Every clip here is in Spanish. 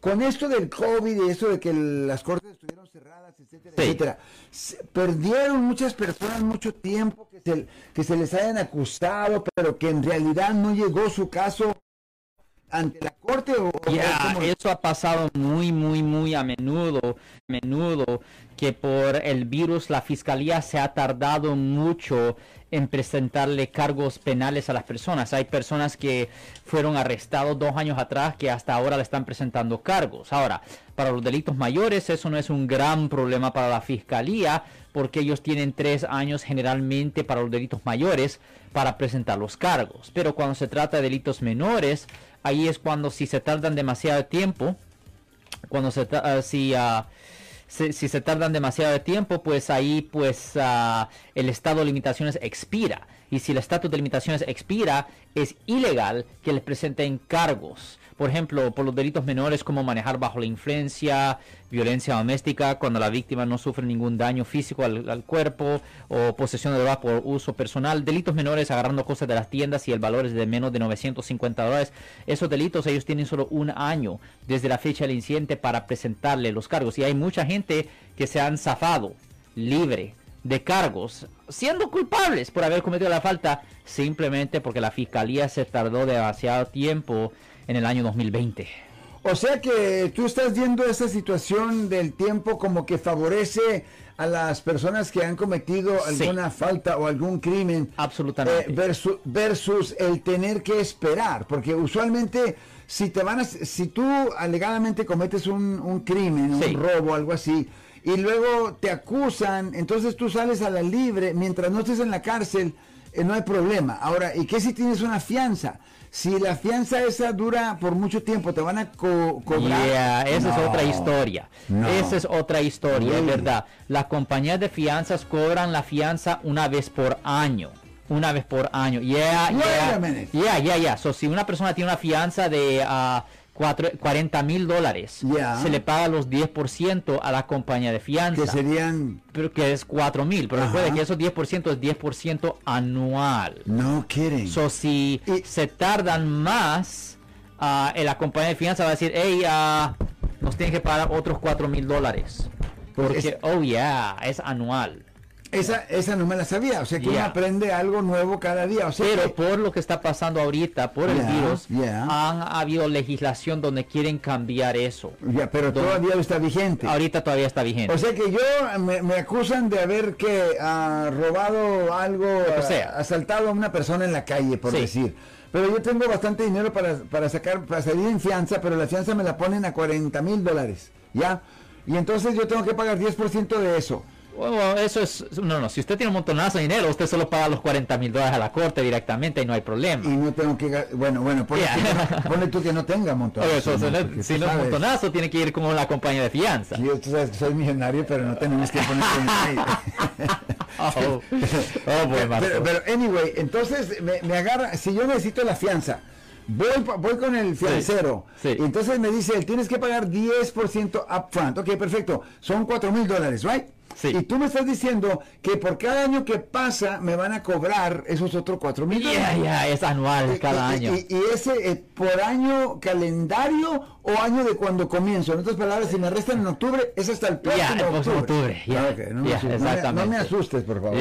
con esto del COVID y eso de que las cortes estuvieron cerradas, etcétera, etcétera, perdieron muchas personas mucho tiempo que se, que se les hayan acusado, pero que en realidad no llegó su caso ante la corte o, ya eso ha pasado muy muy muy a menudo menudo que por el virus la fiscalía se ha tardado mucho en presentarle cargos penales a las personas. Hay personas que fueron arrestados dos años atrás que hasta ahora le están presentando cargos. Ahora, para los delitos mayores eso no es un gran problema para la fiscalía porque ellos tienen tres años generalmente para los delitos mayores para presentar los cargos. Pero cuando se trata de delitos menores, ahí es cuando si se tardan demasiado tiempo, cuando se uh, si, uh, si, se tardan demasiado tiempo, pues ahí pues uh, el estado de limitaciones expira. Y si el estatus de limitaciones expira, es ilegal que les presenten cargos por ejemplo, por los delitos menores como manejar bajo la influencia, violencia doméstica, cuando la víctima no sufre ningún daño físico al, cuerpo, o posesión de drogas por uso personal, delitos menores agarrando cosas de las tiendas y el valor es de menos de 950 dólares. Esos delitos ellos tienen solo un año desde la fecha del incidente para presentarle los cargos. Y hay mucha gente que se han zafado libre de cargos, siendo culpables por haber cometido la falta, simplemente porque la fiscalía se tardó demasiado tiempo en el año 2020. O sea que tú estás viendo esa situación del tiempo como que favorece a las personas que han cometido alguna falta o algún crimen. Absolutamente. Eh, versus, el tener que esperar, porque usualmente si te van a, si tú alegadamente cometes un, crimen, un robo, algo así, y luego te acusan, entonces tú sales a la libre, mientras no estés en la cárcel, eh, no hay problema. Ahora, ¿y qué si tienes una fianza? si la fianza esa dura por mucho tiempo, te van a cobrar. esa es otra historia. Esa es otra historia, es verdad. Las compañías de fianzas cobran la fianza una vez por año. Una vez por año. Yeah, yeah. Yeah, yeah, yeah. So, si una persona tiene una fianza de uh, 40 mil dólares. Se le paga los 10% a la compañía de fianza. Que serían... Pero que es 4 mil. Pero recuerda que esos 10% es 10% anual. No quieren. So, si se tardan más, uh, la compañía de fianza va a decir, hey, uh, nos tienen que pagar otros 4 mil dólares. Porque, oh yeah, es anual. Esa, esa no me la sabía, o sea que uno aprende algo nuevo cada día. O sea Pero por lo que está pasando ahorita, por el virus, han habido legislación donde quieren cambiar eso. Ya, pero todavía está vigente. Ahorita todavía está vigente. O sea que yo me, acusan de haber que ha robado algo, o sea, asaltado a una persona en la calle, por decir. Pero yo tengo bastante dinero para, para sacar, para salir en fianza, pero la fianza me la ponen a 40 mil dólares, ¿ya? Y entonces yo tengo que pagar 10% de eso. Bueno, eso es. No, no, si usted tiene un montonazo de dinero, usted solo paga los 40 mil dólares a la corte directamente y no hay problema. Y no tengo que. Bueno, bueno, pone, tú, que no tenga montonazo. si no es montonazo, tiene que ir como la compañía de fianza. Sí, tú sabes que soy millonario, pero no tenemos que poner. oh, oh, pero, pero, anyway, entonces me, me agarra. Si yo necesito la fianza. Voy, voy con el fiancero. Sí, Entonces me dice, tienes que pagar 10% upfront. Ok, perfecto. Son 4 mil dólares, ¿right? Y tú me estás diciendo que por cada año que pasa me van a cobrar esos otros 4 mil Ya, ya, es anual cada año. Y, ese eh, por año calendario o año de cuando comienzo. En otras palabras, si me arrestan en octubre, es hasta el próximo octubre. Ya, no, me no, me asustes, por favor.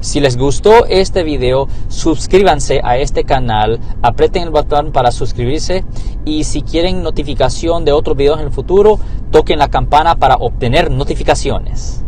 Si les gustó este video, suscríbanse a este canal, aprieten el botón para suscribirse y si quieren notificación de otros videos en el futuro, toquen la campana para obtener notificaciones.